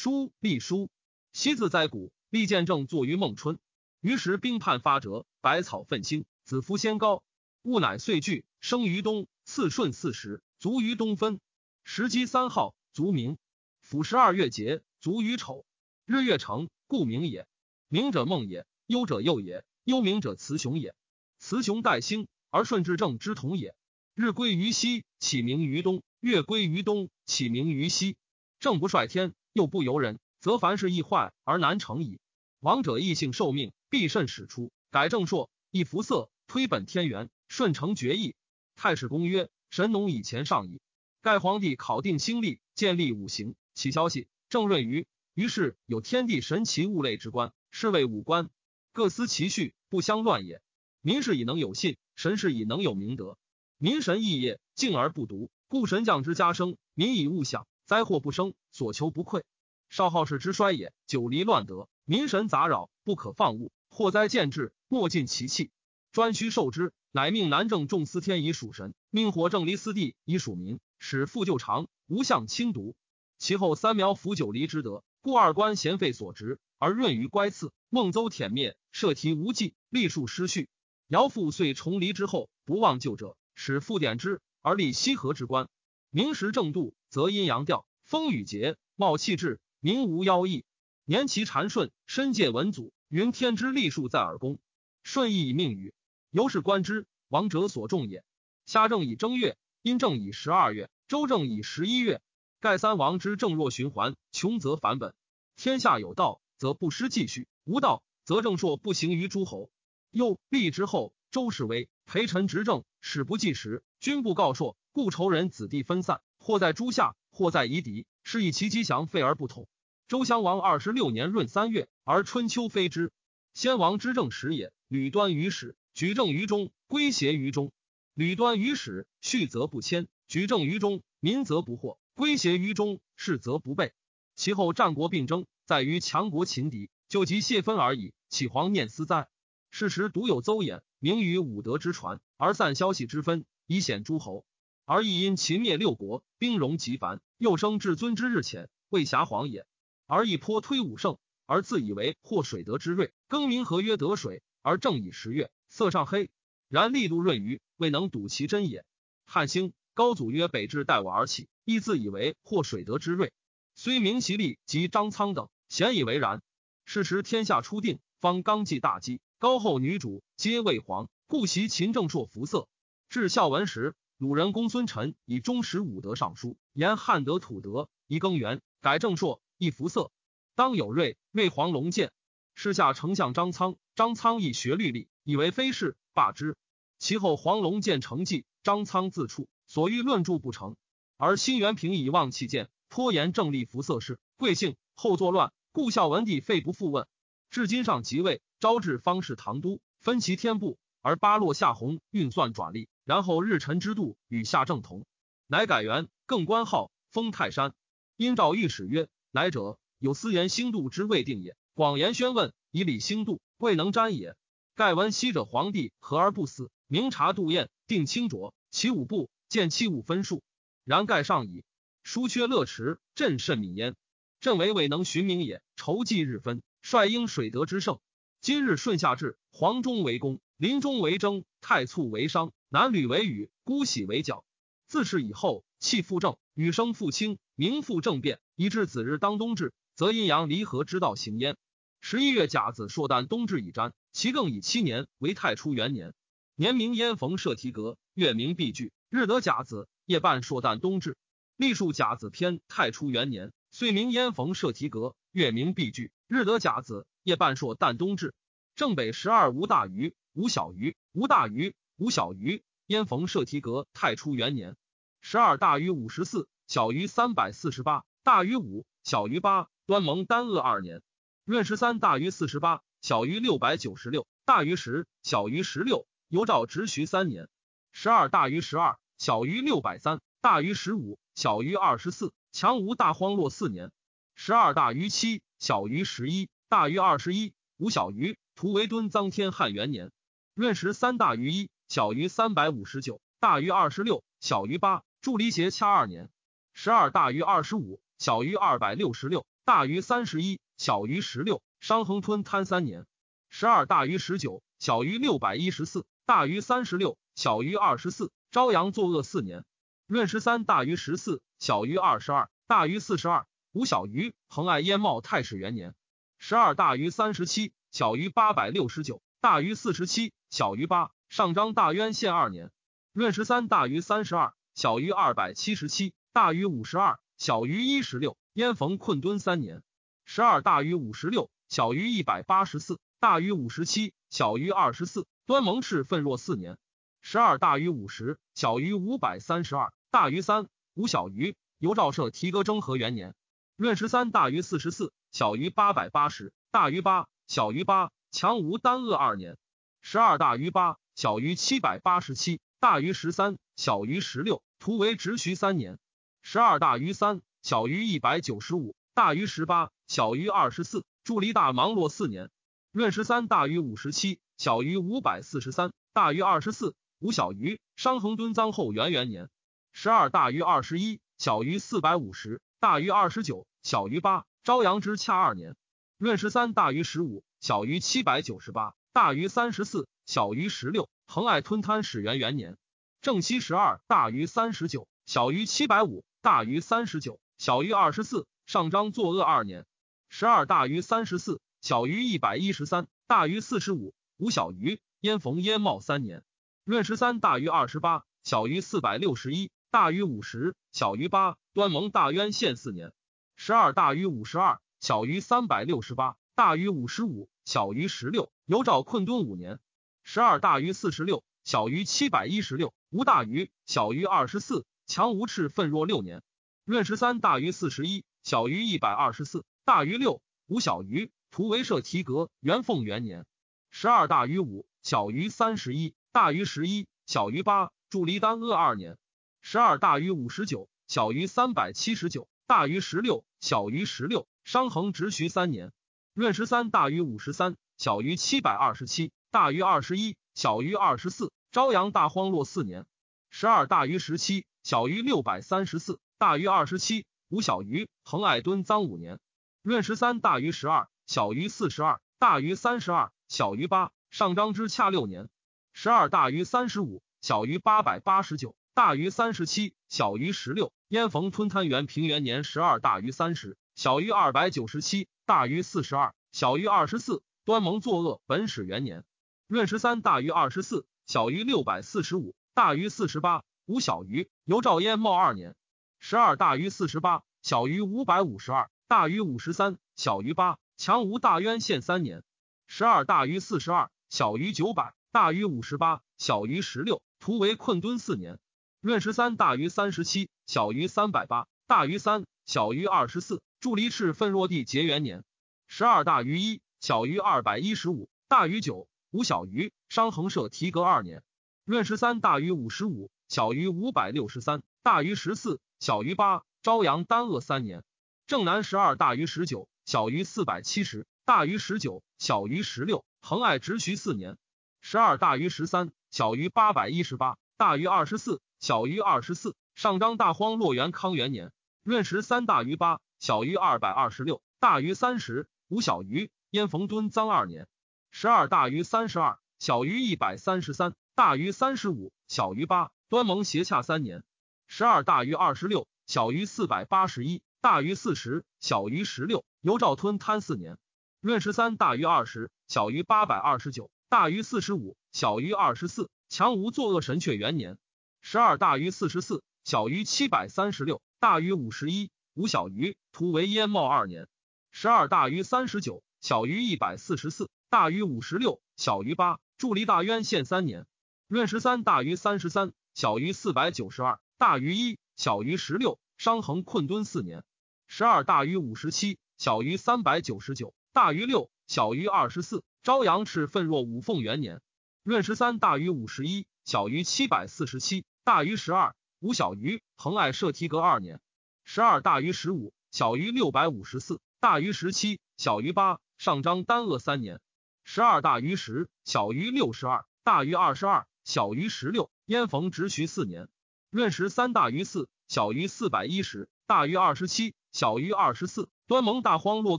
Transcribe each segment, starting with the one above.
书隶书，昔自在古，立见证作于孟春。于时兵叛发折，百草奋兴，子夫先高。物乃岁聚，生于东。次顺四时，卒于东分。时机三号，卒明。甫十二月节，卒于丑。日月成，故明也。明者梦也，幽者佑也。幽明者雌雄也。雌雄待兴，而顺至正之同也。日归于西，启明于东；月归于东，启明于西。正不率天，又不由人，则凡事易坏而难成矣。王者异性受命，必慎始出，改正朔，易服色，推本天元。顺承决议，太史公曰：“神农以前上矣。”盖皇帝考定兴历，建立五行，起消息，正闰于。于是有天地神奇物类之官，是谓五官，各司其序，不相乱也。民事以能有信，神事以能有明德。民神异业，敬而不独，故神降之加生，民以物享，灾祸不生，所求不匮。少好事之衰也，久离乱德，民神杂扰，不可放物，祸灾渐至，莫尽其气。专需受之，乃命南正众司天以属神，命火正离司地以属民，使复旧常，无相亲独。其后三苗辅九离之德，故二官贤废所职，而润于乖次。孟邹舔灭，设题无忌，立数失序。尧父遂重离之后，不忘旧者，使复典之，而立西河之官。明时正度，则阴阳调，风雨节，茂气至，民无妖异。年其禅顺，身介文祖，云天之立数在耳公，顺义以命语。由是观之，王者所重也。夏正以正月，殷正以十二月，周正以十一月。盖三王之正若循环，穷则反本。天下有道，则不失继续；无道，则正朔不行于诸侯。又立之后，周氏威，陪臣执政，使不计时，君不告朔，故仇人子弟分散，或在诸夏，或在夷狄，是以其吉祥废而不统。周襄王二十六年闰三月，而春秋非之。先王之政时也，吕端于始。举政于中，归邪于中；吕端于始，序则不迁；举政于中，民则不惑；归邪于中，事则不备。其后战国并争，在于强国秦敌，就即泄分而已。岂皇念思哉？是时独有邹衍，名于武德之传，而散消息之分，以显诸侯。而亦因秦灭六国，兵戎极繁，又生至尊之日浅，未暇皇也。而亦颇推武圣，而自以为获水德之瑞，更名何曰得水，而正以十月。色上黑，然力度润于，未能睹其真也。汉兴高祖曰：“北至待我而起，亦自以为获水德之瑞。虽明其力及张苍等，咸以为然。是时天下初定，方刚纪大基，高后女主皆未皇，故袭秦正朔服色。至孝文时，鲁人公孙臣以忠实武德尚书，言汉德土德，宜更元，改正朔，亦服色。当有瑞，魏黄龙见。世下丞相张苍，张苍亦学律历。”以为非是，罢之。其后黄龙见成绩，张苍自处，所欲论著不成。而辛元平以望弃见，颇言正立服色事，贵姓后作乱，故孝文帝废不复问。至今上即位，招致方士唐都，分其天部，而八落下弘运算转吏，然后日辰之度与夏正同，乃改元，更官号，封泰山。因诏御史曰：“来者有私言兴度之未定也。”广言宣问，以礼兴度，未能沾也。盖闻昔者皇帝和而不死，明察度验，定清浊，其五部见器物分数。然盖上矣。疏缺乐池，朕甚敏焉。朕为未能寻明也。筹计日分，率应水德之盛。今日顺夏至，黄中为公，临中为征，太簇为商，南吕为禹，姑喜为角。自是以后，气复正，雨生复清，名复正变，以至子日当冬至，则阴阳离合之道行焉。十一月甲子朔旦冬至已瞻。其更以七年为太初元年，年名焉逢社提格，月名毕具，日得甲子，夜半朔旦冬至。历数甲子偏太初元年，岁名焉逢社提格，月名毕具，日得甲子，夜半朔旦冬至。正北十二无大鱼，无小鱼，无大鱼，无小鱼。焉逢社提格，太初元年，十二大于五十四，小于三百四十八，大于五，小于八。端蒙丹鄂二年，闰十三大于四十八。小于六百九十六，大于十，小于十六。由赵直徐三年，十二大于十二，小于六百三，大于十五，小于二十四。强吴大荒落四年，十二大于七，小于十一，大于二十一，无小于。图为敦臧天汉元年，闰十三大于一，小于三百五十九，大于二十六，小于八。祝离邪掐二年，十二大于二十五，小于二百六十六，大于三十一，小于十六。商衡吞贪三年。十二大于十九，小于六百一十四，大于三十六，小于二十四。朝阳作恶四年。闰十三大于十四，小于二十二，大于四十二，吴小于恒爱燕茂太史元年。十二大于三十七，小于八百六十九，大于四十七，小于八。上章大渊献二年。闰十三大于三十二，小于二百七十七，大于五十二，小于一十六。燕逢困敦三年。十二大于五十六，小于一百八十四，大于五十七，小于二十四。端蒙氏奋若四年。十二大于五十，小于五百三十二。大于三，无小于。由赵社提革征和元年，闰十三大于四十四，小于八百八十，大于八，小于八。强无单恶二年，十二大于八，小于七百八十七，大于十三，小于十六。图为直徐三年，十二大于三，小于一百九十五，大于十八，小于二十四。助离大芒洛四年，闰十三大于五十七，小于五百四十三，大于二十四，无小于。商衡敦臧后元元年。十二大于二十一，小于四百五十，大于二十九，小于八。朝阳之恰二年，闰十三大于十五，小于七百九十八，大于三十四，小于十六。恒爱吞贪始元元年，正七十二大于三十九，小于七百五，大于三十九，小于二十四。上章作恶二年，十二大于三十四，小于一百一十三，大于四十五，无小于。燕逢燕茂三年，闰十三大于二十八，小于四百六十一。大于五十，小于八。端蒙大渊献四年。十二大于五十二，小于三百六十八，大于五十五，小于十六。由赵困敦五年。十二大于四十六，小于七百一十六，无大于，小于二十四。强无赤奋若六年。闰十三大于四十一，小于一百二十四，大于六，无小于。图为社提格元凤元年。十二大于五，小于三十一，大于十一，小于八。助离丹阿二年。十二大于五十九，小于三百七十九，大于十六，小于十六。商衡直徐三年。闰十三大于五十三，小于七百二十七，大于二十一，小于二十四。朝阳大荒落四年。十二大于十七，小于六百三十四，大于二十七，无小于。恒爱敦臧五年。闰十三大于十二，小于四十二，大于三十二，小于八。上章之恰六年。十二大于三十五，小于八百八十九。大于三十七，小于十六。燕逢吞贪元平元年十二，大于三十，小于二百九十七，大于四十二，小于二十四。端蒙作恶本始元年，闰十三大于二十四，小于六百四十五，大于四十八，无小于。由赵燕茂二年，十二大于四十八，小于五百五十二，大于五十三，小于八。强吴大渊县三年，十二大于四十二，小于九百，大于五十八，小于十六。图为困敦四年。闰十三大于三十七，小于三百八，大于三，小于二十四。助离赤奋若地结元年。十二大于一，小于二百一十五，大于九，无小于。商衡社提格二年。闰十三大于五十五，小于五百六十三，大于十四，小于八。朝阳丹鄂三年。正南十二大于十九，小于四百七十，大于十九，小于十六。恒爱直徐四年。十二大于十三，小于八百一十八，大于二十四。小于二十四，上章大荒洛元康元年，闰十三大于八，小于二百二十六，大于三十，无小于。燕逢敦臧二年，十二大于三十二，小于一百三十三，大于三十五，小于八。端蒙斜洽三年，十二大于二十六，小于四百八十一，大于四十，小于十六。由赵吞贪四年，闰十三大于二十，小于八百二十九，大于四十五，小于二十四。强吴作恶神阙元年。十二大于四十四，小于七百三十六，大于五十一，无小于。图为燕茂二年。十二大于三十九，小于一百四十四，大于五十六，小于八。助离大渊县三年。闰十三大于三十三，小于四百九十二，大于一，小于十六。伤衡困敦四年。十二大于五十七，小于三百九十九，大于六，小于二十四。朝阳赤奋若五凤元年。闰十三大于五十一，小于七百四十七。大于十二，吴小于。恒爱社提革二年。十二大于十五，小于六百五十四，大于十七，小于八。上章丹鄂三年。十二大于十，小于六十二，大于二十二，小于十六。燕逢直徐四年。闰十三大于四，小于四百一十，大于二十七，小于二十四。端蒙大荒若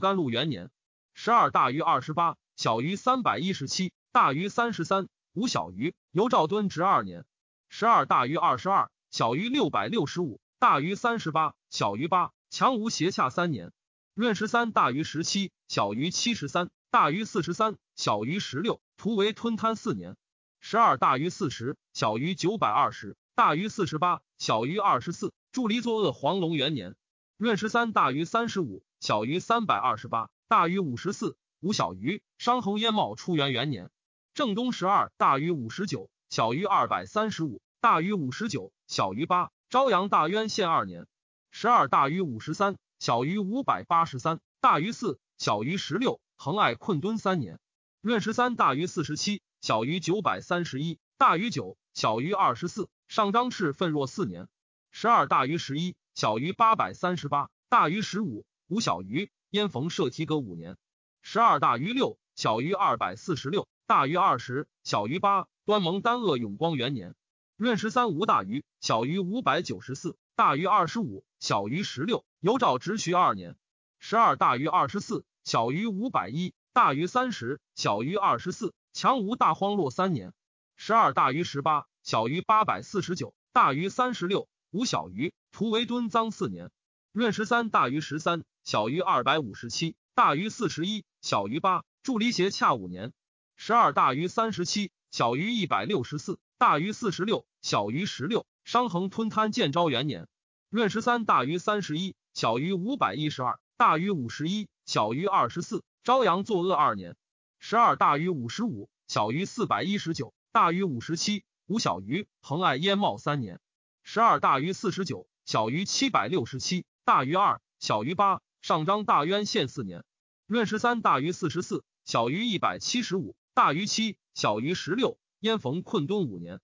干禄元年。十二大于二十八，小于三百一十七，大于三十三，无小于。由赵敦直二年。十二大于二十二，小于六百六十五，大于三十八，小于八。强无斜洽三年。闰十三大于十七，小于七十三，大于四十三，小于十六。图为吞贪四年。十二大于四十，小于九百二十，大于四十八，小于二十四。助离作恶黄龙元年。闰十三大于三十五，小于三百二十八，大于五十四，无小于。商衡燕茂初元元年。正东十二大于五十九。小于二百三十五，大于五十九，小于八。朝阳大渊县二年，十二大于五十三，小于五百八十三，大于四，小于十六。恒爱困敦三年，闰十三大于四十七，小于九百三十一，大于九，小于二十四。上张氏奋若四年，十二大于十一，小于八百三十八，大于十五，无小于。燕逢射提阁五年，十二大于六，小于二百四十六，大于二十，小于八。端蒙丹鄂永光元年，闰十三无大于，小于五百九十四，大于二十五，小于十六。由赵直徐二年，十二大于二十四，小于五百一，大于三十，小于二十四。强无大荒落三年，十二大于十八，小于八百四十九，大于三十六，无小于。图为敦臧四年，闰十三大于十三，小于二百五十七，大于四十一，小于八。助离邪恰五年，十二大于三十七。小于一百六十四，大于四十六，小于十六。商衡吞贪建昭元年，闰十三大于三十一，小于五百一十二，大于五十一，小于二十四。朝阳作恶二年，十二大于五十五，小于四百一十九，大于五十七，无小于。恒爱燕茂三年，十二大于四十九，小于七百六十七，大于二，小于八。上章大渊县四年，闰十三大于四十四，小于一百七十五，大于七。小于十六，燕逢困敦五年，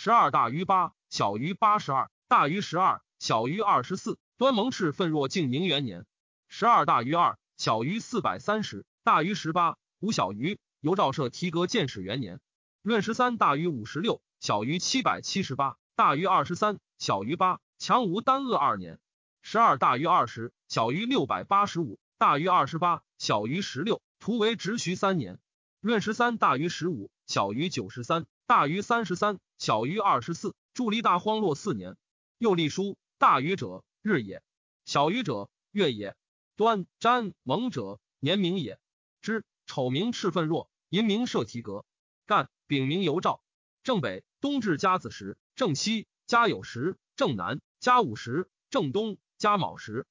十二大于八，小于八十二，大于十二，小于二十四。端蒙氏奋若敬宁元年，十二大于二，小于四百三十，大于十八，无小于。由赵射提阁建始元年，闰十三大于五十六，小于七百七十八，大于二十三，小于八。强无丹鄂二年，十二大于二十，小于六百八十五，大于二十八，小于十六。图为直徐三年。闰十三大于十五，小于九十三，大于三十三，小于二十四。助立大荒落四年。又立书：大于者日也，小于者月也。端瞻蒙者年明也。之丑名赤奋若，寅名射提格，干丙名尤兆。正北冬至甲子时，正西甲酉时，正南甲午时，正东甲卯时。